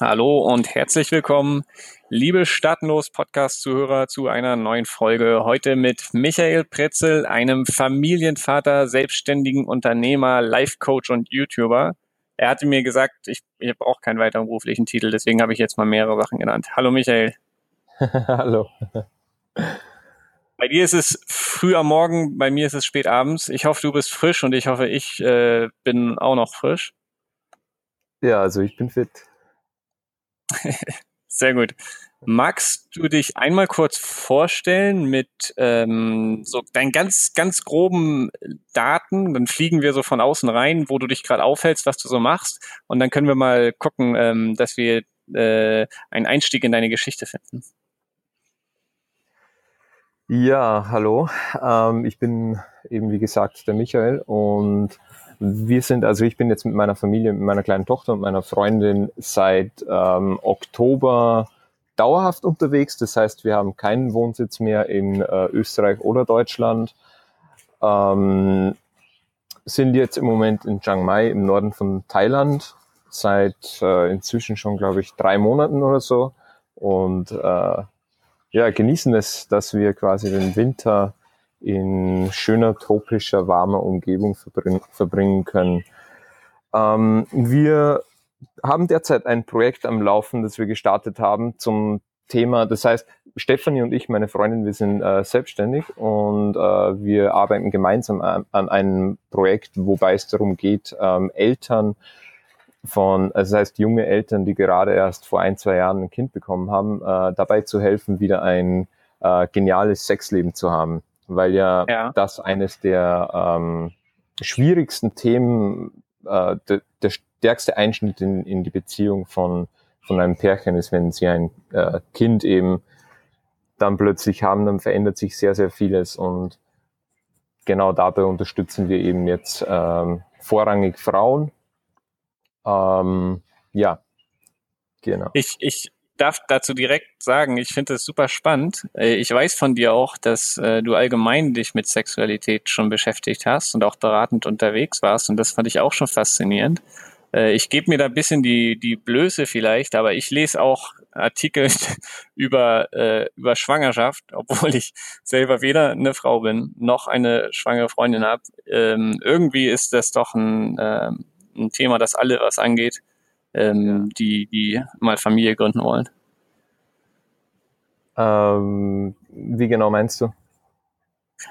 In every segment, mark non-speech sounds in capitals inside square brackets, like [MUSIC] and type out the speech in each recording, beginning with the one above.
Hallo und herzlich willkommen, liebe Stadtlos-Podcast-Zuhörer, zu einer neuen Folge. Heute mit Michael Pretzel, einem Familienvater, selbstständigen Unternehmer, Life-Coach und YouTuber. Er hatte mir gesagt, ich, ich brauche keinen weiteren beruflichen Titel, deswegen habe ich jetzt mal mehrere Sachen genannt. Hallo Michael. [LAUGHS] Hallo. Bei dir ist es früh am Morgen, bei mir ist es spät abends. Ich hoffe, du bist frisch und ich hoffe, ich äh, bin auch noch frisch. Ja, also ich bin fit. Sehr gut. Magst du dich einmal kurz vorstellen mit ähm, so deinen ganz, ganz groben Daten? Dann fliegen wir so von außen rein, wo du dich gerade aufhältst, was du so machst. Und dann können wir mal gucken, ähm, dass wir äh, einen Einstieg in deine Geschichte finden. Ja, hallo. Ähm, ich bin eben, wie gesagt, der Michael und wir sind, also ich bin jetzt mit meiner Familie, mit meiner kleinen Tochter und meiner Freundin seit ähm, Oktober dauerhaft unterwegs. Das heißt, wir haben keinen Wohnsitz mehr in äh, Österreich oder Deutschland. Ähm, sind jetzt im Moment in Chiang Mai im Norden von Thailand seit äh, inzwischen schon, glaube ich, drei Monaten oder so. Und äh, ja, genießen es, dass wir quasi den Winter in schöner, tropischer, warmer Umgebung verbring verbringen können. Ähm, wir haben derzeit ein Projekt am Laufen, das wir gestartet haben zum Thema, das heißt, Stefanie und ich, meine Freundin, wir sind äh, selbstständig und äh, wir arbeiten gemeinsam an, an, einem Projekt, wobei es darum geht, ähm, Eltern von, also das heißt junge Eltern, die gerade erst vor ein, zwei Jahren ein Kind bekommen haben, äh, dabei zu helfen, wieder ein äh, geniales Sexleben zu haben weil ja, ja. das eines der ähm, schwierigsten Themen, äh, de, der stärkste Einschnitt in, in die Beziehung von, von einem Pärchen ist, wenn sie ein äh, Kind eben dann plötzlich haben, dann verändert sich sehr, sehr vieles und genau dabei unterstützen wir eben jetzt ähm, vorrangig Frauen. Ähm, ja, genau. Ich, ich darf dazu direkt sagen, ich finde es super spannend. Äh, ich weiß von dir auch, dass äh, du allgemein dich mit Sexualität schon beschäftigt hast und auch beratend unterwegs warst. Und das fand ich auch schon faszinierend. Äh, ich gebe mir da ein bisschen die, die Blöße vielleicht, aber ich lese auch Artikel [LAUGHS] über, äh, über Schwangerschaft, [LAUGHS] obwohl ich selber weder eine Frau bin, noch eine schwangere Freundin habe. Ähm, irgendwie ist das doch ein, äh, ein Thema, das alle was angeht ähm, ja. die, die mal Familie gründen wollen. Ähm, wie genau meinst du?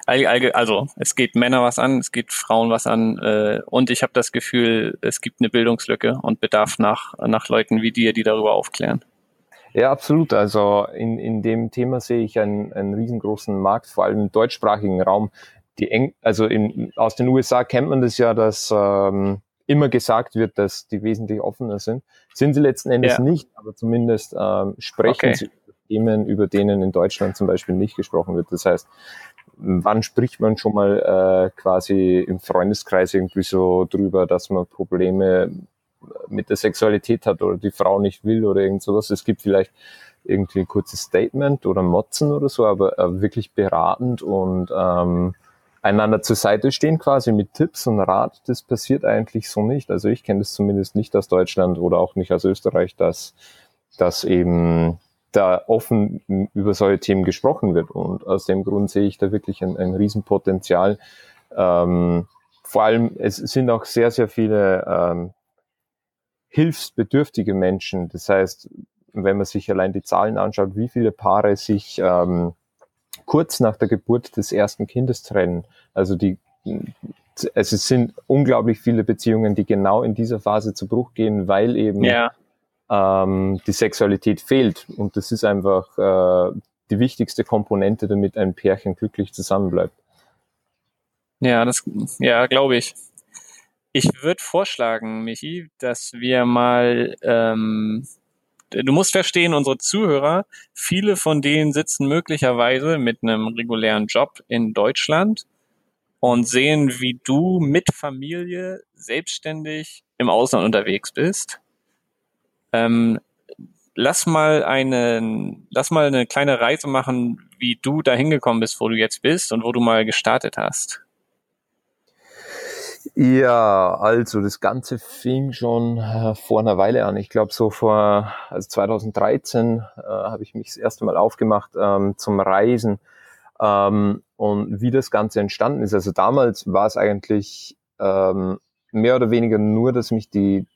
Also es geht Männer was an, es geht Frauen was an äh, und ich habe das Gefühl, es gibt eine Bildungslücke und Bedarf nach, nach Leuten wie dir, die darüber aufklären. Ja, absolut. Also in, in dem Thema sehe ich einen, einen riesengroßen Markt, vor allem im deutschsprachigen Raum. Die Eng also in, aus den USA kennt man das ja, dass ähm, immer gesagt wird, dass die wesentlich offener sind. Sind sie letzten Endes ja. nicht, aber zumindest ähm, sprechen okay. sie über Themen, über denen in Deutschland zum Beispiel nicht gesprochen wird. Das heißt, wann spricht man schon mal äh, quasi im Freundeskreis irgendwie so drüber, dass man Probleme mit der Sexualität hat oder die Frau nicht will oder irgend sowas. Es gibt vielleicht irgendwie ein kurzes Statement oder Motzen oder so, aber äh, wirklich beratend und ähm, einander zur Seite stehen quasi mit Tipps und Rat, das passiert eigentlich so nicht. Also ich kenne das zumindest nicht aus Deutschland oder auch nicht aus Österreich, dass, dass eben da offen über solche Themen gesprochen wird. Und aus dem Grund sehe ich da wirklich ein, ein Riesenpotenzial. Ähm, vor allem, es sind auch sehr, sehr viele ähm, hilfsbedürftige Menschen. Das heißt, wenn man sich allein die Zahlen anschaut, wie viele Paare sich ähm, kurz nach der Geburt des ersten Kindes trennen. Also die, es sind unglaublich viele Beziehungen, die genau in dieser Phase zu Bruch gehen, weil eben ja. ähm, die Sexualität fehlt. Und das ist einfach äh, die wichtigste Komponente, damit ein Pärchen glücklich zusammenbleibt. Ja, das, ja, glaube ich. Ich würde vorschlagen, Michi, dass wir mal ähm, du musst verstehen, unsere Zuhörer, viele von denen sitzen möglicherweise mit einem regulären Job in Deutschland und sehen, wie du mit Familie selbstständig im Ausland unterwegs bist. Ähm, lass mal eine, lass mal eine kleine Reise machen, wie du da hingekommen bist, wo du jetzt bist und wo du mal gestartet hast. Ja, also das Ganze fing schon äh, vor einer Weile an. Ich glaube so vor also 2013 äh, habe ich mich das erste Mal aufgemacht ähm, zum Reisen ähm, und wie das Ganze entstanden ist. Also damals war es eigentlich ähm, mehr oder weniger nur, dass mich die,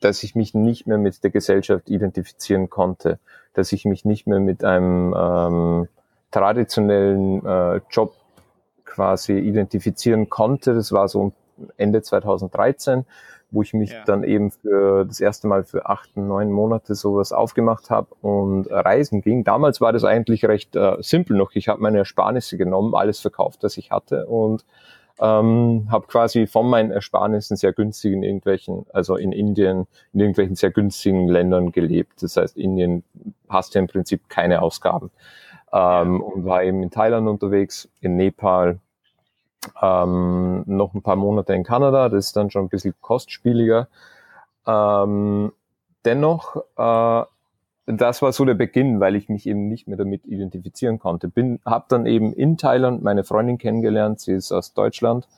dass ich mich nicht mehr mit der Gesellschaft identifizieren konnte, dass ich mich nicht mehr mit einem ähm, traditionellen äh, Job quasi identifizieren konnte. Das war so Ende 2013, wo ich mich ja. dann eben für das erste Mal für acht, neun Monate sowas aufgemacht habe und reisen ging. Damals war das eigentlich recht äh, simpel noch. Ich habe meine Ersparnisse genommen, alles verkauft, was ich hatte und ähm, habe quasi von meinen Ersparnissen sehr günstig in irgendwelchen, also in Indien, in irgendwelchen sehr günstigen Ländern gelebt. Das heißt, Indien hast ja im Prinzip keine Ausgaben. Ähm, und war eben in Thailand unterwegs, in Nepal, ähm, noch ein paar Monate in Kanada, das ist dann schon ein bisschen kostspieliger. Ähm, dennoch, äh, das war so der Beginn, weil ich mich eben nicht mehr damit identifizieren konnte. Bin, habe dann eben in Thailand meine Freundin kennengelernt, sie ist aus Deutschland.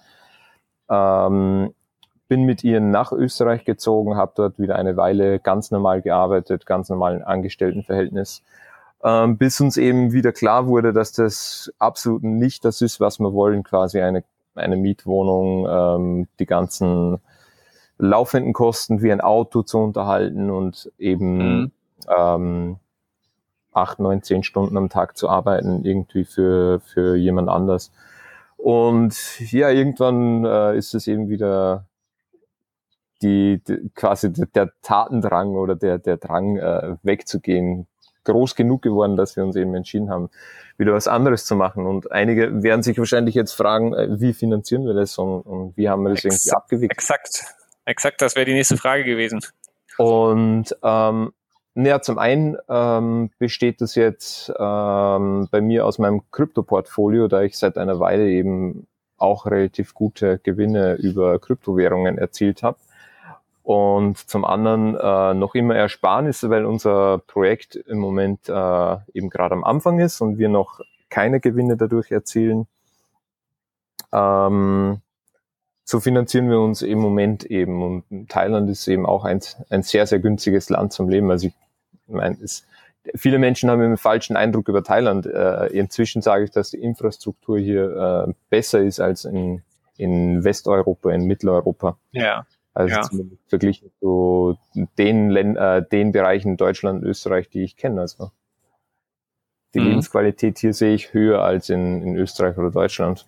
Ähm, bin mit ihr nach Österreich gezogen, habe dort wieder eine Weile ganz normal gearbeitet, ganz normalen Angestelltenverhältnis ähm, bis uns eben wieder klar wurde, dass das absolut nicht das ist, was wir wollen, quasi eine, eine Mietwohnung, ähm, die ganzen laufenden Kosten wie ein Auto zu unterhalten und eben mhm. ähm, acht, neun, zehn Stunden am Tag zu arbeiten, irgendwie für, für jemand anders. Und ja, irgendwann äh, ist es eben wieder die, die quasi der Tatendrang oder der, der Drang äh, wegzugehen, groß genug geworden, dass wir uns eben entschieden haben, wieder was anderes zu machen. Und einige werden sich wahrscheinlich jetzt fragen, äh, wie finanzieren wir das und, und wie haben wir das Ex irgendwie abgewickelt? Exakt, exakt, das wäre die nächste Frage gewesen. Und ähm, naja, zum einen ähm, besteht das jetzt ähm, bei mir aus meinem Krypto-Portfolio, da ich seit einer Weile eben auch relativ gute Gewinne über Kryptowährungen erzielt habe und zum anderen äh, noch immer Ersparnisse, weil unser Projekt im Moment äh, eben gerade am Anfang ist und wir noch keine Gewinne dadurch erzielen. Ähm, so finanzieren wir uns im Moment eben und Thailand ist eben auch ein, ein sehr, sehr günstiges Land zum Leben. Also ich meine, es, viele Menschen haben einen falschen Eindruck über Thailand. Äh, inzwischen sage ich, dass die Infrastruktur hier äh, besser ist als in, in Westeuropa, in Mitteleuropa. Ja. Also ja. zumindest verglichen zu den, Ländern, äh, den Bereichen Deutschland und Österreich, die ich kenne. Also die mhm. Lebensqualität hier sehe ich höher als in, in Österreich oder Deutschland.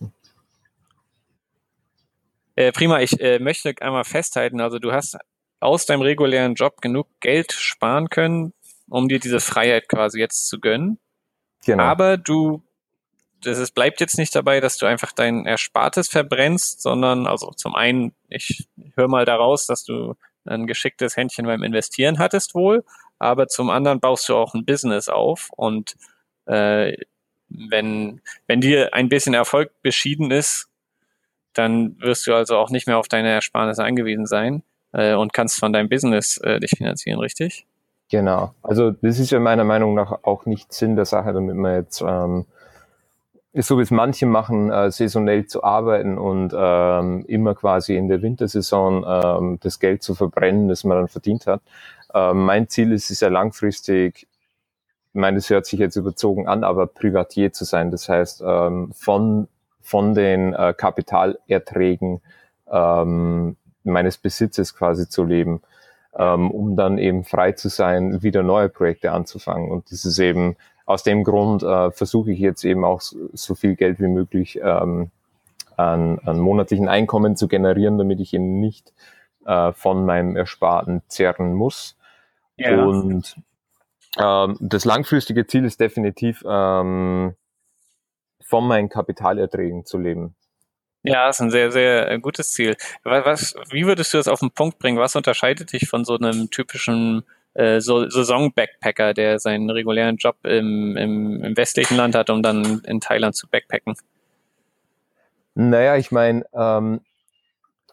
Äh, prima, ich äh, möchte einmal festhalten, also du hast aus deinem regulären Job genug Geld sparen können, um dir diese Freiheit quasi jetzt zu gönnen. Genau. Aber du das ist, bleibt jetzt nicht dabei, dass du einfach dein Erspartes verbrennst, sondern also zum einen, ich höre mal daraus, dass du ein geschicktes Händchen beim Investieren hattest wohl, aber zum anderen baust du auch ein Business auf und äh, wenn, wenn dir ein bisschen Erfolg beschieden ist, dann wirst du also auch nicht mehr auf deine Ersparnisse angewiesen sein äh, und kannst von deinem Business äh, dich finanzieren, richtig? Genau. Also das ist ja meiner Meinung nach auch nicht Sinn der Sache, damit man jetzt ähm, so wie es manche machen, äh, saisonell zu arbeiten und ähm, immer quasi in der Wintersaison ähm, das Geld zu verbrennen, das man dann verdient hat. Ähm, mein Ziel ist es ja langfristig, ich meine, das hört sich jetzt überzogen an, aber Privatier zu sein. Das heißt, ähm, von, von den äh, Kapitalerträgen ähm, meines Besitzes quasi zu leben, ähm, um dann eben frei zu sein, wieder neue Projekte anzufangen. Und das ist eben aus dem Grund äh, versuche ich jetzt eben auch so, so viel Geld wie möglich ähm, an, an monatlichen Einkommen zu generieren, damit ich eben nicht äh, von meinem Ersparten zehren muss. Ja. Und ähm, das langfristige Ziel ist definitiv, ähm, von meinen Kapitalerträgen zu leben. Ja, ist ein sehr, sehr gutes Ziel. Was, wie würdest du das auf den Punkt bringen? Was unterscheidet dich von so einem typischen äh, so Saison-Backpacker, der seinen regulären Job im, im, im westlichen Land hat, um dann in Thailand zu backpacken? Naja, ich meine, ähm,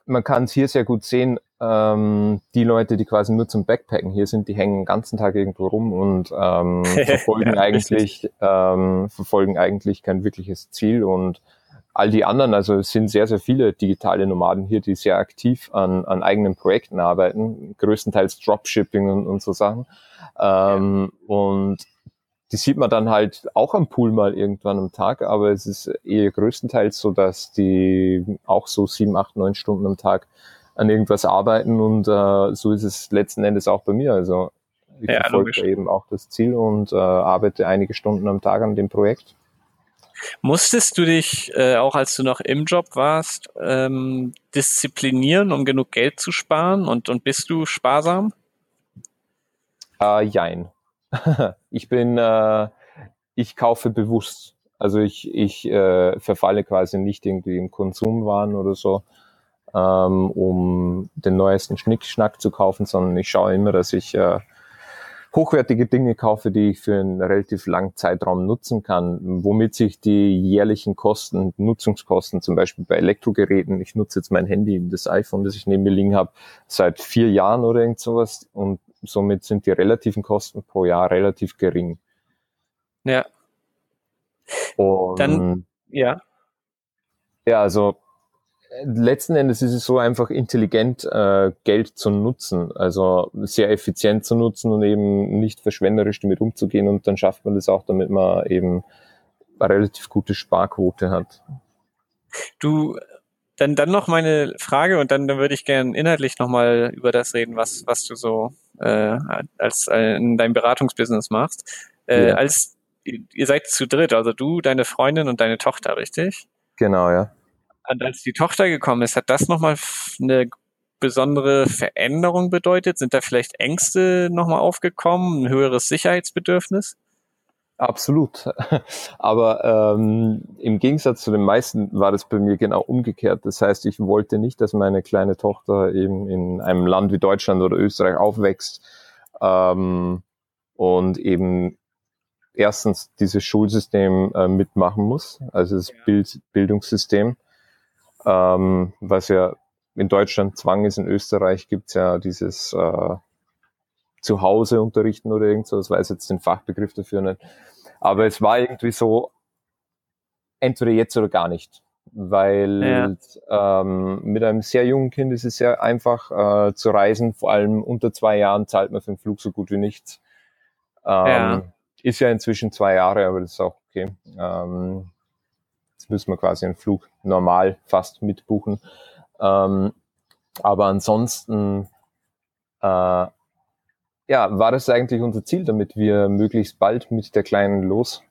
man kann es hier sehr gut sehen, ähm, die Leute, die quasi nur zum Backpacken hier sind, die hängen den ganzen Tag irgendwo rum und ähm, [LAUGHS] verfolgen ja, eigentlich ähm, verfolgen eigentlich kein wirkliches Ziel und all die anderen, also es sind sehr, sehr viele digitale Nomaden hier, die sehr aktiv an, an eigenen Projekten arbeiten, größtenteils Dropshipping und, und so Sachen. Ähm, ja. Und die sieht man dann halt auch am Pool mal irgendwann am Tag, aber es ist eher größtenteils so, dass die auch so sieben, acht, neun Stunden am Tag an irgendwas arbeiten und äh, so ist es letzten Endes auch bei mir. Also ich ja, verfolge eben auch das Ziel und äh, arbeite einige Stunden am Tag an dem Projekt. Musstest du dich, äh, auch als du noch im Job warst, ähm, disziplinieren, um genug Geld zu sparen? Und, und bist du sparsam? Äh, jein. [LAUGHS] ich bin, äh, ich kaufe bewusst. Also ich, ich äh, verfalle quasi nicht irgendwie im Konsumwahn oder so, ähm, um den neuesten Schnickschnack zu kaufen, sondern ich schaue immer, dass ich äh, hochwertige Dinge kaufe, die ich für einen relativ langen Zeitraum nutzen kann, womit sich die jährlichen Kosten, Nutzungskosten, zum Beispiel bei Elektrogeräten, ich nutze jetzt mein Handy, das iPhone, das ich neben mir liegen habe, seit vier Jahren oder irgend sowas und somit sind die relativen Kosten pro Jahr relativ gering. Ja. Und Dann, ja. Ja, also letzten Endes ist es so einfach intelligent, äh, Geld zu nutzen, also sehr effizient zu nutzen und eben nicht verschwenderisch damit umzugehen und dann schafft man das auch, damit man eben eine relativ gute Sparquote hat. Du, dann, dann noch meine Frage und dann, dann würde ich gerne inhaltlich nochmal über das reden, was, was du so äh, als äh, in deinem Beratungsbusiness machst. Äh, ja. Als ihr seid zu dritt, also du, deine Freundin und deine Tochter, richtig? Genau, ja. Und als die Tochter gekommen ist, hat das nochmal eine besondere Veränderung bedeutet? Sind da vielleicht Ängste nochmal aufgekommen, ein höheres Sicherheitsbedürfnis? Absolut. [LAUGHS] Aber ähm, im Gegensatz zu den meisten war das bei mir genau umgekehrt. Das heißt, ich wollte nicht, dass meine kleine Tochter eben in einem Land wie Deutschland oder Österreich aufwächst ähm, und eben erstens dieses Schulsystem äh, mitmachen muss, also das Bild Bildungssystem ähm, was ja in Deutschland Zwang ist, in Österreich gibt's ja dieses äh, Zuhause unterrichten oder irgend so, das weiß jetzt den Fachbegriff dafür nicht. Aber es war irgendwie so, entweder jetzt oder gar nicht. Weil ja. ähm, mit einem sehr jungen Kind ist es sehr einfach äh, zu reisen, vor allem unter zwei Jahren zahlt man für den Flug so gut wie nichts. Ähm, ja. Ist ja inzwischen zwei Jahre, aber das ist auch okay. Ähm, müssen wir quasi einen Flug normal fast mitbuchen. Ähm, aber ansonsten äh, ja, war das eigentlich unser Ziel, damit wir möglichst bald mit der Kleinen los,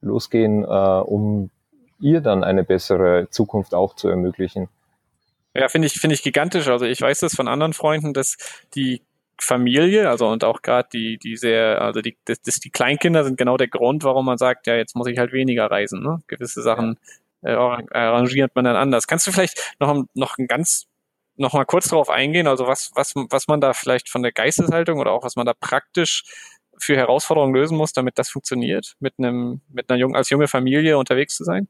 losgehen, äh, um ihr dann eine bessere Zukunft auch zu ermöglichen. Ja, finde ich, finde ich gigantisch. Also ich weiß das von anderen Freunden, dass die Familie, also und auch gerade die, die sehr, also die, das, das, die Kleinkinder sind genau der Grund, warum man sagt, ja, jetzt muss ich halt weniger reisen. Ne? Gewisse Sachen äh, arrangiert man dann anders. Kannst du vielleicht noch, noch ein ganz noch mal kurz darauf eingehen, also was, was, was man da vielleicht von der Geisteshaltung oder auch was man da praktisch für Herausforderungen lösen muss, damit das funktioniert, mit einem, mit einer jungen, als junge Familie unterwegs zu sein?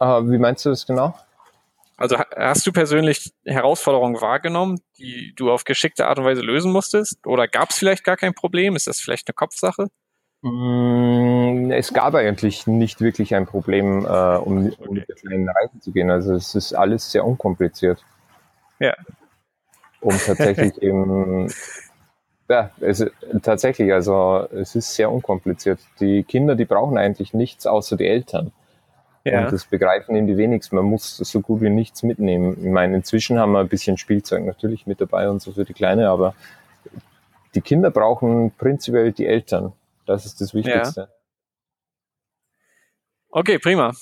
Uh, wie meinst du das genau? Also hast du persönlich Herausforderungen wahrgenommen, die du auf geschickte Art und Weise lösen musstest? Oder gab es vielleicht gar kein Problem? Ist das vielleicht eine Kopfsache? Mm, es gab eigentlich nicht wirklich ein Problem, äh, um, um mit der kleinen Reise zu gehen. Also es ist alles sehr unkompliziert. Ja. Um tatsächlich [LAUGHS] eben, ja, es, tatsächlich, also es ist sehr unkompliziert. Die Kinder, die brauchen eigentlich nichts außer die Eltern. Ja. Und das begreifen eben die wenigsten. Man muss so gut wie nichts mitnehmen. Ich meine, inzwischen haben wir ein bisschen Spielzeug natürlich mit dabei und so für die Kleine, aber die Kinder brauchen prinzipiell die Eltern. Das ist das Wichtigste. Ja. Okay, prima.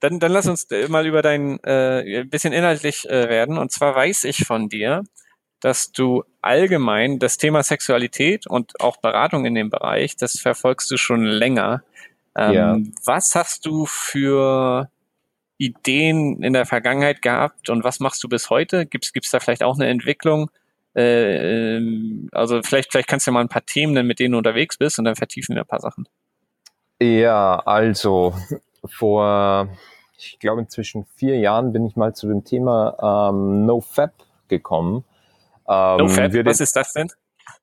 Dann, dann lass uns äh, mal über dein äh, ein bisschen inhaltlich äh, werden. Und zwar weiß ich von dir, dass du allgemein das Thema Sexualität und auch Beratung in dem Bereich, das verfolgst du schon länger. Ähm, ja. Was hast du für Ideen in der Vergangenheit gehabt und was machst du bis heute? Gibt es da vielleicht auch eine Entwicklung? Äh, ähm, also vielleicht, vielleicht kannst du mal ein paar Themen nennen, mit denen du unterwegs bist und dann vertiefen wir ein paar Sachen. Ja, also vor, ich glaube inzwischen vier Jahren bin ich mal zu dem Thema ähm, NoFap gekommen. Ähm, NoFap, was ist das denn?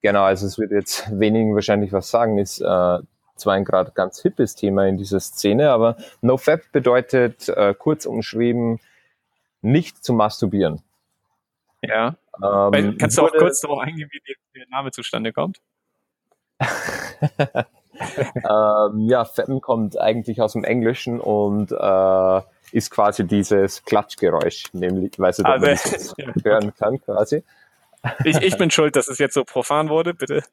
Genau, also es wird jetzt wenigen wahrscheinlich was sagen, ist äh, zwar ein gerade ganz hippes Thema in dieser Szene, aber NoFap bedeutet äh, kurz umschrieben, nicht zu masturbieren. Ja. Ähm, kannst du auch kurz darauf eingehen, wie der Name zustande kommt? [LAUGHS] ähm, ja, Fappen kommt eigentlich aus dem Englischen und äh, ist quasi dieses Klatschgeräusch, nämlich, weil du, also, das [LAUGHS] hören kann quasi. Ich, ich bin schuld, dass es jetzt so profan wurde, bitte.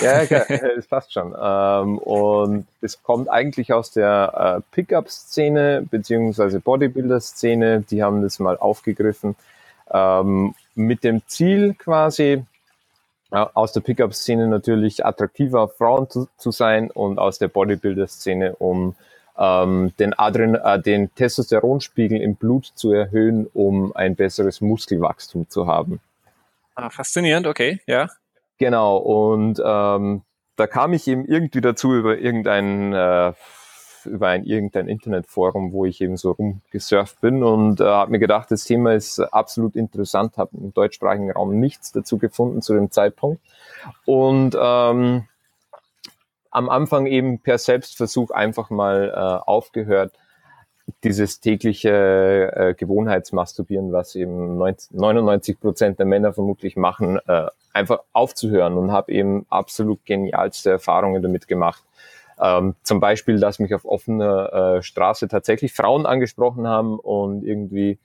Ja, ja, [LAUGHS] es passt schon. Ähm, und es kommt eigentlich aus der äh, Pickup-Szene beziehungsweise Bodybuilder-Szene. Die haben das mal aufgegriffen ähm, mit dem Ziel quasi äh, aus der Pickup-Szene natürlich attraktiver Frauen zu, zu, sein und aus der Bodybuilder-Szene um ähm, den, Adren äh, den Testosteronspiegel im Blut zu erhöhen, um ein besseres Muskelwachstum zu haben. Ah, faszinierend, okay, ja. Genau, und ähm, da kam ich eben irgendwie dazu über irgendein, äh, über ein irgendein Internetforum, wo ich eben so rumgesurft bin und äh, habe mir gedacht, das Thema ist absolut interessant, habe im deutschsprachigen Raum nichts dazu gefunden zu dem Zeitpunkt. Und ähm, am Anfang eben per Selbstversuch einfach mal äh, aufgehört, dieses tägliche äh, Gewohnheitsmasturbieren, was eben 90, 99 Prozent der Männer vermutlich machen, äh, einfach aufzuhören und habe eben absolut genialste Erfahrungen damit gemacht. Ähm, zum Beispiel, dass mich auf offener äh, Straße tatsächlich Frauen angesprochen haben und irgendwie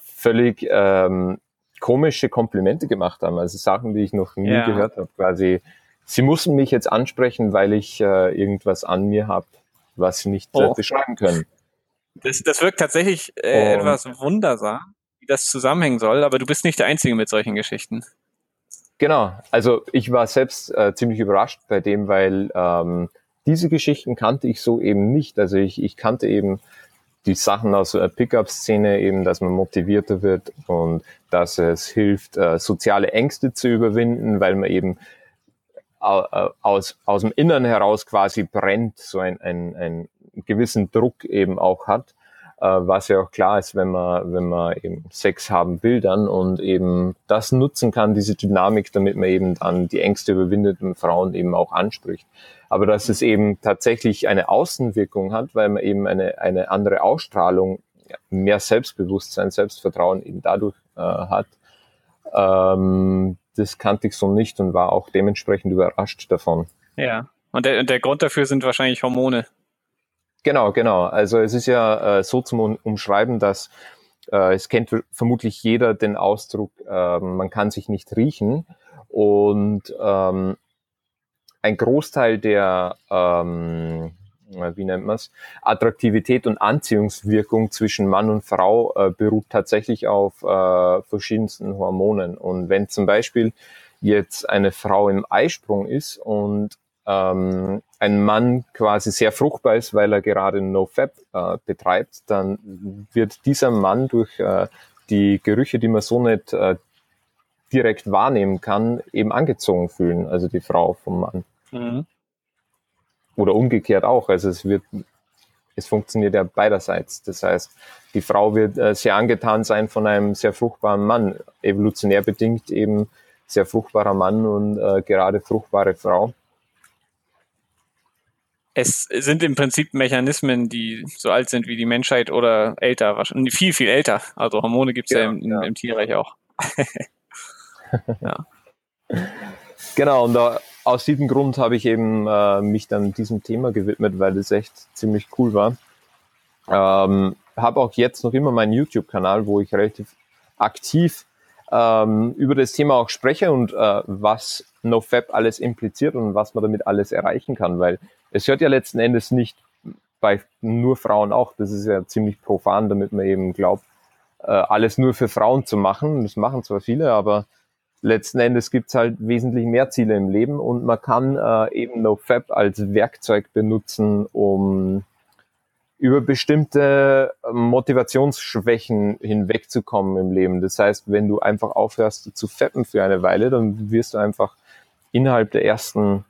völlig ähm, komische Komplimente gemacht haben. Also Sachen, die ich noch nie ja. gehört habe. Quasi, sie mussten mich jetzt ansprechen, weil ich äh, irgendwas an mir habe, was sie nicht äh, oh. beschreiben können. Das, das wirkt tatsächlich äh, etwas wundersam, wie das zusammenhängen soll, aber du bist nicht der Einzige mit solchen Geschichten. Genau, also ich war selbst äh, ziemlich überrascht bei dem, weil ähm, diese Geschichten kannte ich so eben nicht. Also ich, ich kannte eben die Sachen aus der Pickup-Szene eben, dass man motivierter wird und dass es hilft, äh, soziale Ängste zu überwinden, weil man eben äh, aus, aus dem Innern heraus quasi brennt, so ein, ein, ein gewissen Druck eben auch hat, äh, was ja auch klar ist, wenn man, wenn man eben Sex haben will dann und eben das nutzen kann, diese Dynamik, damit man eben dann die Ängste überwindeten Frauen eben auch anspricht. Aber dass es eben tatsächlich eine Außenwirkung hat, weil man eben eine, eine andere Ausstrahlung, mehr Selbstbewusstsein, Selbstvertrauen eben dadurch äh, hat, ähm, das kannte ich so nicht und war auch dementsprechend überrascht davon. Ja, und der, und der Grund dafür sind wahrscheinlich Hormone. Genau, genau. Also es ist ja äh, so zum Umschreiben, dass äh, es kennt vermutlich jeder den Ausdruck, äh, man kann sich nicht riechen. Und ähm, ein Großteil der, ähm, wie nennt man es, Attraktivität und Anziehungswirkung zwischen Mann und Frau äh, beruht tatsächlich auf äh, verschiedensten Hormonen. Und wenn zum Beispiel jetzt eine Frau im Eisprung ist und ähm, ein Mann quasi sehr fruchtbar ist, weil er gerade NoFap äh, betreibt, dann wird dieser Mann durch äh, die Gerüche, die man so nicht äh, direkt wahrnehmen kann, eben angezogen fühlen, also die Frau vom Mann. Mhm. Oder umgekehrt auch. Also es wird, es funktioniert ja beiderseits. Das heißt, die Frau wird äh, sehr angetan sein von einem sehr fruchtbaren Mann, evolutionär bedingt eben sehr fruchtbarer Mann und äh, gerade fruchtbare Frau es sind im Prinzip Mechanismen, die so alt sind wie die Menschheit oder älter, wahrscheinlich viel, viel älter. Also Hormone gibt es ja, ja, im, ja, im, Tierreich auch. [LAUGHS] ja. Genau, und da, aus diesem Grund habe ich eben äh, mich dann diesem Thema gewidmet, weil es echt ziemlich cool war. Ähm, habe auch jetzt noch immer meinen YouTube-Kanal, wo ich relativ aktiv ähm, über das Thema auch spreche und äh, was NoFap alles impliziert und was man damit alles erreichen kann, weil es hört ja letzten Endes nicht bei nur Frauen auch. Das ist ja ziemlich profan, damit man eben glaubt, äh, alles nur für Frauen zu machen. Das machen zwar viele, aber letzten Endes gibt es halt wesentlich mehr Ziele im Leben und man kann äh, eben NoFap als Werkzeug benutzen, um über bestimmte Motivationsschwächen hinwegzukommen im Leben. Das heißt, wenn du einfach aufhörst zu fappen für eine Weile, dann wirst du einfach innerhalb der ersten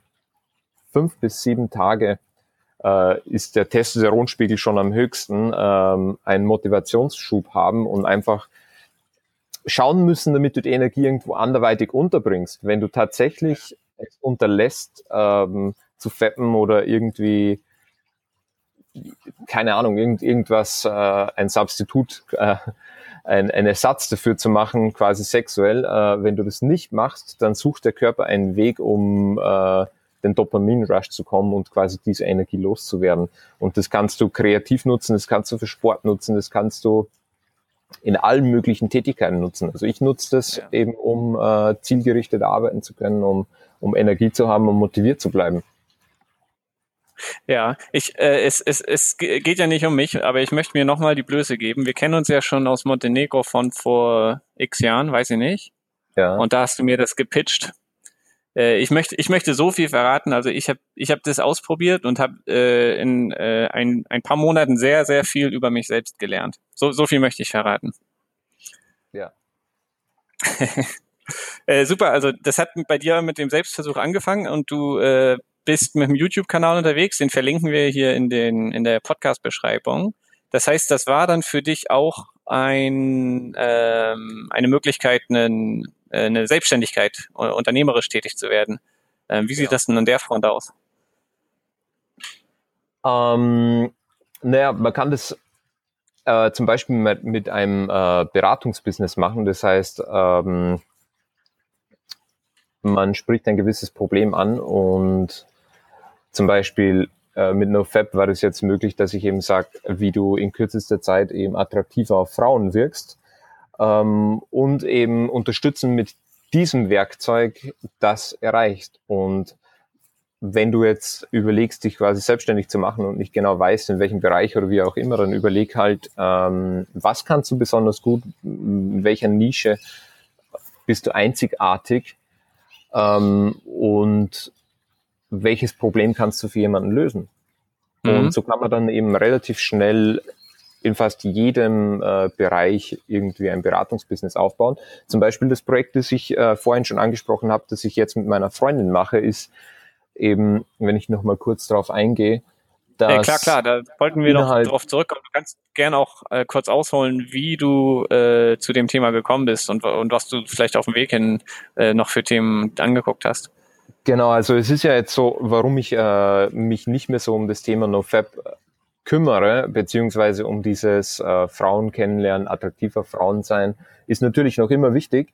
fünf bis sieben Tage äh, ist der Testosteronspiegel schon am höchsten, ähm, einen Motivationsschub haben und einfach schauen müssen, damit du die Energie irgendwo anderweitig unterbringst. Wenn du tatsächlich es unterlässt, ähm, abzufeppen oder irgendwie keine Ahnung, irgend, irgendwas, äh, ein Substitut, äh, ein, ein Ersatz dafür zu machen, quasi sexuell. Äh, wenn du das nicht machst, dann sucht der Körper einen Weg, um äh, den Dopamin-Rush zu kommen und quasi diese Energie loszuwerden. Und das kannst du kreativ nutzen, das kannst du für Sport nutzen, das kannst du in allen möglichen Tätigkeiten nutzen. Also ich nutze das ja. eben, um äh, zielgerichtet arbeiten zu können, um, um Energie zu haben, um motiviert zu bleiben. Ja, ich, äh, es, es, es geht ja nicht um mich, aber ich möchte mir nochmal die Blöße geben. Wir kennen uns ja schon aus Montenegro von vor x Jahren, weiß ich nicht. Ja. Und da hast du mir das gepitcht. Äh, ich möchte, ich möchte so viel verraten. Also ich habe, ich habe das ausprobiert und habe äh, in äh, ein, ein paar Monaten sehr, sehr viel über mich selbst gelernt. So, so viel möchte ich verraten. Ja. [LAUGHS] äh, super. Also das hat bei dir mit dem Selbstversuch angefangen und du äh, bist mit dem YouTube-Kanal unterwegs, den verlinken wir hier in, den, in der Podcast-Beschreibung. Das heißt, das war dann für dich auch ein, ähm, eine Möglichkeit, einen, eine Selbstständigkeit, äh, unternehmerisch tätig zu werden. Ähm, wie sieht ja. das denn an der Front aus? Ähm, naja, man kann das äh, zum Beispiel mit, mit einem äh, Beratungsbusiness machen. Das heißt, ähm, man spricht ein gewisses Problem an und zum Beispiel äh, mit NoFap war es jetzt möglich, dass ich eben sage, wie du in kürzester Zeit eben attraktiver auf Frauen wirkst ähm, und eben unterstützen mit diesem Werkzeug das erreicht. Und wenn du jetzt überlegst, dich quasi selbstständig zu machen und nicht genau weißt, in welchem Bereich oder wie auch immer, dann überleg halt, ähm, was kannst du besonders gut, in welcher Nische bist du einzigartig ähm, und welches Problem kannst du für jemanden lösen? Mhm. Und so kann man dann eben relativ schnell in fast jedem äh, Bereich irgendwie ein Beratungsbusiness aufbauen. Zum Beispiel das Projekt, das ich äh, vorhin schon angesprochen habe, das ich jetzt mit meiner Freundin mache, ist eben, wenn ich noch mal kurz darauf eingehe, dass ja, klar, klar, da wollten wir noch drauf zurückkommen. Du kannst gerne auch äh, kurz ausholen, wie du äh, zu dem Thema gekommen bist und, und was du vielleicht auf dem Weg hin äh, noch für Themen angeguckt hast. Genau, also es ist ja jetzt so, warum ich äh, mich nicht mehr so um das Thema NoFap kümmere, beziehungsweise um dieses äh, Frauen kennenlernen, attraktiver Frauen sein, ist natürlich noch immer wichtig.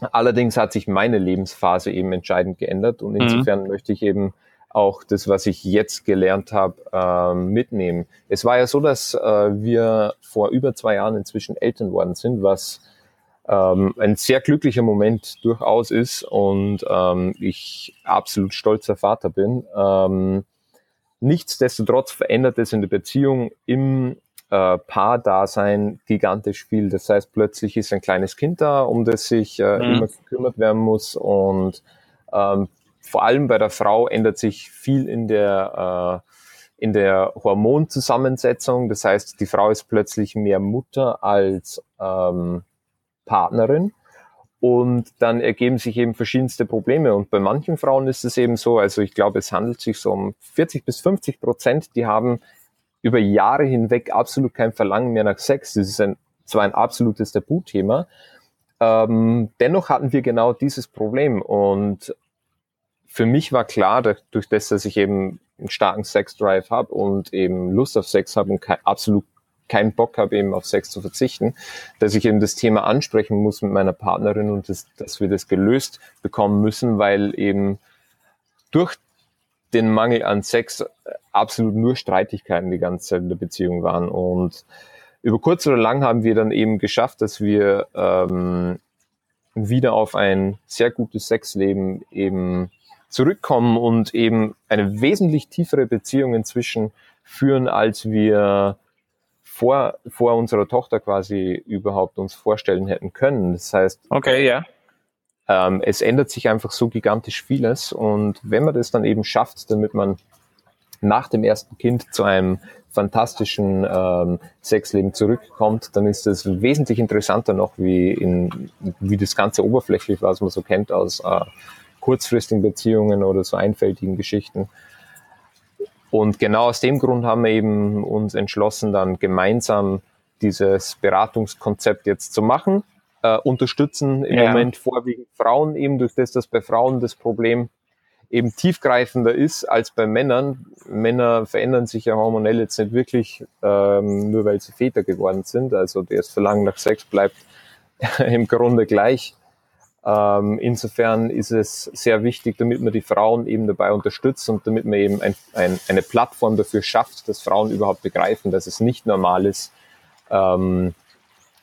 Allerdings hat sich meine Lebensphase eben entscheidend geändert und mhm. insofern mhm. möchte ich eben auch das, was ich jetzt gelernt habe, äh, mitnehmen. Es war ja so, dass äh, wir vor über zwei Jahren inzwischen Eltern worden sind, was ähm, ein sehr glücklicher Moment durchaus ist und ähm, ich absolut stolzer Vater bin. Ähm, nichtsdestotrotz verändert es in der Beziehung im äh, Paardasein gigantisch viel. Das heißt, plötzlich ist ein kleines Kind da, um das sich äh, mhm. immer gekümmert werden muss und ähm, vor allem bei der Frau ändert sich viel in der äh, in der Hormonzusammensetzung. Das heißt, die Frau ist plötzlich mehr Mutter als ähm, Partnerin. Und dann ergeben sich eben verschiedenste Probleme. Und bei manchen Frauen ist es eben so, also ich glaube, es handelt sich so um 40 bis 50 Prozent, die haben über Jahre hinweg absolut kein Verlangen mehr nach Sex. Das ist ein, zwar ein absolutes Tabuthema. Ähm, dennoch hatten wir genau dieses Problem. Und für mich war klar, durch das, dass ich eben einen starken Sex-Drive habe und eben Lust auf Sex habe und absolut keinen Bock habe, eben auf Sex zu verzichten, dass ich eben das Thema ansprechen muss mit meiner Partnerin und das, dass wir das gelöst bekommen müssen, weil eben durch den Mangel an Sex absolut nur Streitigkeiten die ganze Zeit in der Beziehung waren. Und über kurz oder lang haben wir dann eben geschafft, dass wir ähm, wieder auf ein sehr gutes Sexleben eben zurückkommen und eben eine wesentlich tiefere Beziehung inzwischen führen, als wir vor, vor unserer Tochter quasi überhaupt uns vorstellen hätten können. Das heißt, okay, ja. Ähm, es ändert sich einfach so gigantisch vieles und wenn man das dann eben schafft, damit man nach dem ersten Kind zu einem fantastischen ähm, Sexleben zurückkommt, dann ist das wesentlich interessanter noch wie in wie das ganze oberflächlich, was man so kennt aus äh, kurzfristigen Beziehungen oder so einfältigen Geschichten. Und genau aus dem Grund haben wir eben uns entschlossen, dann gemeinsam dieses Beratungskonzept jetzt zu machen. Äh, unterstützen im ja. Moment vorwiegend Frauen eben durch das, dass bei Frauen das Problem eben tiefgreifender ist als bei Männern. Männer verändern sich ja hormonell jetzt nicht wirklich, ähm, nur weil sie Väter geworden sind. Also das Verlangen nach Sex bleibt [LAUGHS] im Grunde gleich. Ähm, insofern ist es sehr wichtig, damit man die Frauen eben dabei unterstützt und damit man eben ein, ein, eine Plattform dafür schafft, dass Frauen überhaupt begreifen, dass es nicht normal ist, ähm,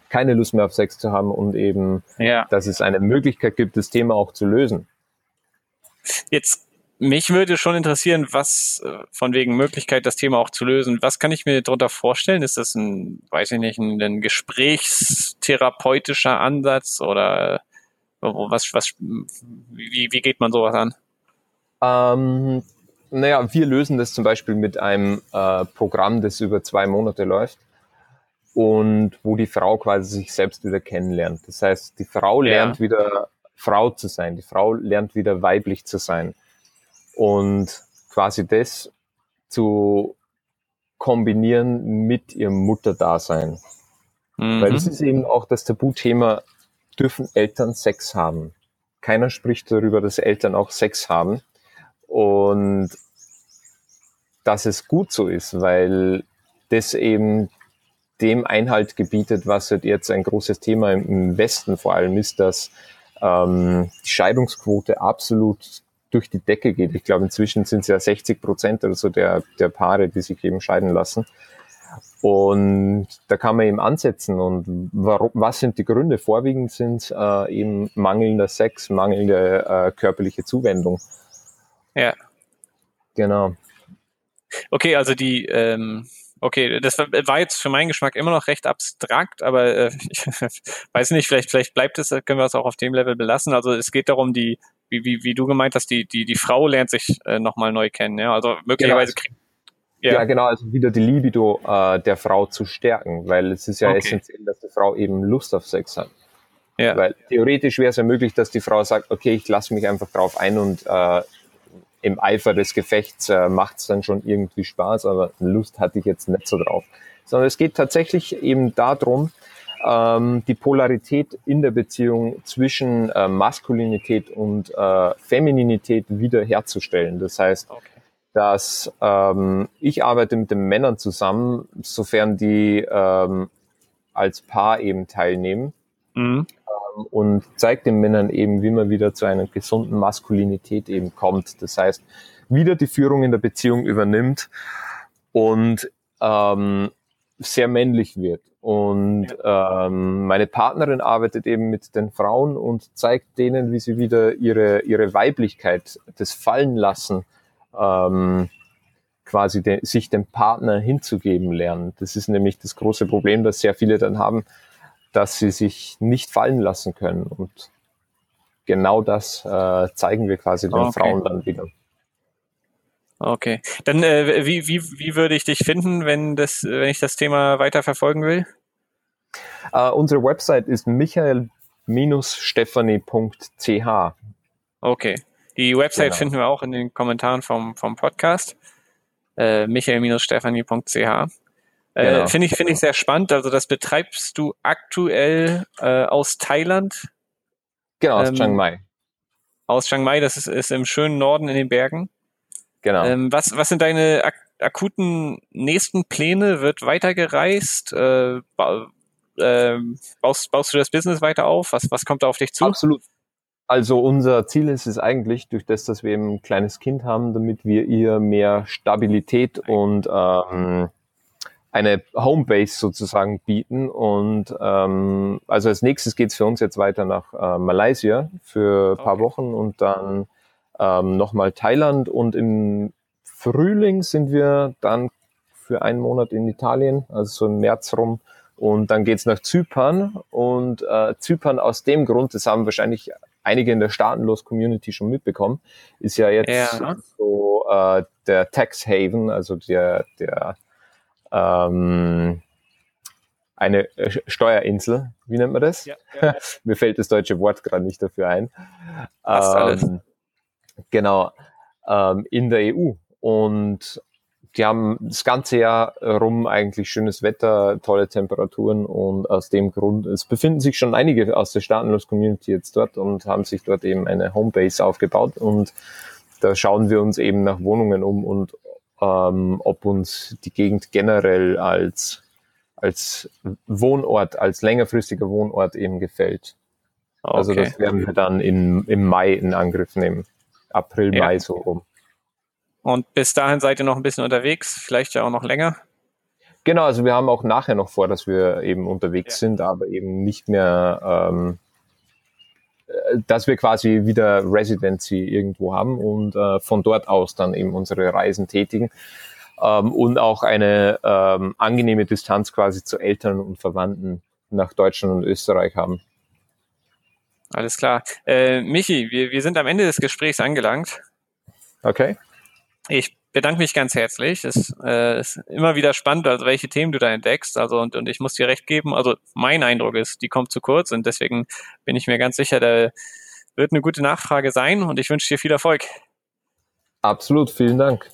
keine Lust mehr auf Sex zu haben und eben, ja. dass es eine Möglichkeit gibt, das Thema auch zu lösen. Jetzt, mich würde schon interessieren, was äh, von wegen Möglichkeit, das Thema auch zu lösen, was kann ich mir darunter vorstellen? Ist das ein, weiß ich nicht, ein, ein gesprächstherapeutischer Ansatz oder was, was, wie, wie geht man sowas an? Ähm, naja, wir lösen das zum Beispiel mit einem äh, Programm, das über zwei Monate läuft und wo die Frau quasi sich selbst wieder kennenlernt. Das heißt, die Frau lernt ja. wieder Frau zu sein, die Frau lernt wieder weiblich zu sein und quasi das zu kombinieren mit ihrem Mutterdasein. Mhm. Weil es ist eben auch das Tabuthema, dürfen Eltern Sex haben? Keiner spricht darüber, dass Eltern auch Sex haben und dass es gut so ist, weil das eben dem Einhalt gebietet, was halt jetzt ein großes Thema im Westen vor allem ist, dass ähm, die Scheidungsquote absolut durch die Decke geht. Ich glaube, inzwischen sind es ja 60 Prozent oder so der, der Paare, die sich eben scheiden lassen. Und da kann man eben ansetzen. Und warum, was sind die Gründe? Vorwiegend sind äh, eben mangelnder Sex, mangelnde äh, körperliche Zuwendung. Ja. Genau. Okay, also die, ähm, Okay, das war jetzt für meinen Geschmack immer noch recht abstrakt, aber äh, ich [LAUGHS] weiß nicht, vielleicht, vielleicht bleibt es, können wir es auch auf dem Level belassen. Also es geht darum, die, wie, wie, wie du gemeint hast, die, die, die Frau lernt sich äh, nochmal neu kennen. Ja? Also möglicherweise genau. kriegt ja. ja, genau, also wieder die Libido äh, der Frau zu stärken, weil es ist ja okay. essentiell, dass die Frau eben Lust auf Sex hat. Ja. Weil theoretisch wäre es ja möglich, dass die Frau sagt, okay, ich lasse mich einfach drauf ein und äh, im Eifer des Gefechts äh, macht es dann schon irgendwie Spaß, aber Lust hatte ich jetzt nicht so drauf. Sondern es geht tatsächlich eben darum, ähm, die Polarität in der Beziehung zwischen äh, Maskulinität und äh, Femininität wiederherzustellen. Das heißt, okay. Dass ähm, ich arbeite mit den Männern zusammen, sofern die ähm, als Paar eben teilnehmen. Mhm und zeigt den Männern eben, wie man wieder zu einer gesunden Maskulinität eben kommt. Das heißt, wieder die Führung in der Beziehung übernimmt und ähm, sehr männlich wird. Und ähm, meine Partnerin arbeitet eben mit den Frauen und zeigt denen, wie sie wieder ihre, ihre Weiblichkeit, das Fallenlassen, ähm, quasi de, sich dem Partner hinzugeben lernen. Das ist nämlich das große Problem, das sehr viele dann haben, dass sie sich nicht fallen lassen können. Und genau das äh, zeigen wir quasi den okay. Frauen dann wieder. Okay. Dann äh, wie, wie, wie würde ich dich finden, wenn das, wenn ich das Thema weiter verfolgen will? Uh, unsere Website ist michael-stephanie.ch. Okay. Die Website genau. finden wir auch in den Kommentaren vom, vom Podcast. Äh, michael-stephanie.ch. Äh, genau. Finde ich, finde ich sehr spannend. Also das betreibst du aktuell äh, aus Thailand. Genau, aus ähm, Chiang Mai. Aus Chiang Mai, das ist, ist im schönen Norden in den Bergen. Genau. Ähm, was, was sind deine ak akuten nächsten Pläne? Wird weitergereist? Äh, ba äh, baust, baust du das Business weiter auf? Was, was kommt da auf dich zu? Absolut. Also unser Ziel ist es eigentlich, durch das, dass wir eben ein kleines Kind haben, damit wir ihr mehr Stabilität und ähm, eine Homebase sozusagen bieten. Und ähm, also als nächstes geht's für uns jetzt weiter nach äh, Malaysia für ein paar okay. Wochen und dann ähm, nochmal Thailand und im Frühling sind wir dann für einen Monat in Italien, also so im März rum. Und dann geht's nach Zypern und äh, Zypern aus dem Grund, das haben wahrscheinlich einige in der Staatenlos-Community schon mitbekommen, ist ja jetzt ja. so äh, der Tax Haven, also der, der ähm, eine äh, Steuerinsel, wie nennt man das? [LAUGHS] Ja, ja. Mir fällt das deutsche Wort gerade nicht dafür ein. Ähm, genau, ähm, in der EU. Und die haben das ganze Jahr rum eigentlich schönes Wetter, tolle Temperaturen und aus dem Grund, es befinden sich schon einige aus der Staatenlos-Community jetzt dort und haben sich dort eben eine Homebase aufgebaut und da schauen wir uns eben nach Wohnungen um und ähm, ob uns die Gegend generell als, als Wohnort, als längerfristiger Wohnort eben gefällt. Okay. Also das werden wir dann in, im Mai in Angriff nehmen. April, ja. Mai so rum. Und bis dahin seid ihr noch ein bisschen unterwegs, vielleicht ja auch noch länger? Genau, also wir haben auch nachher noch vor, dass wir eben unterwegs ja. sind, aber eben nicht mehr ähm, dass wir quasi wieder Residency irgendwo haben und äh, von dort aus dann eben unsere Reisen tätigen ähm, und auch eine ähm, angenehme Distanz quasi zu Eltern und Verwandten nach Deutschland und Österreich haben. Alles klar. Äh, Michi, wir, wir sind am Ende des Gesprächs angelangt. Okay. Ich bedanke mich ganz herzlich. Es äh, ist immer wieder spannend, also welche Themen du da entdeckst. Also und, und ich muss dir recht geben. Also mein Eindruck ist, die kommt zu kurz und deswegen bin ich mir ganz sicher, da wird eine gute Nachfrage sein und ich wünsche dir viel Erfolg. Absolut, vielen Dank.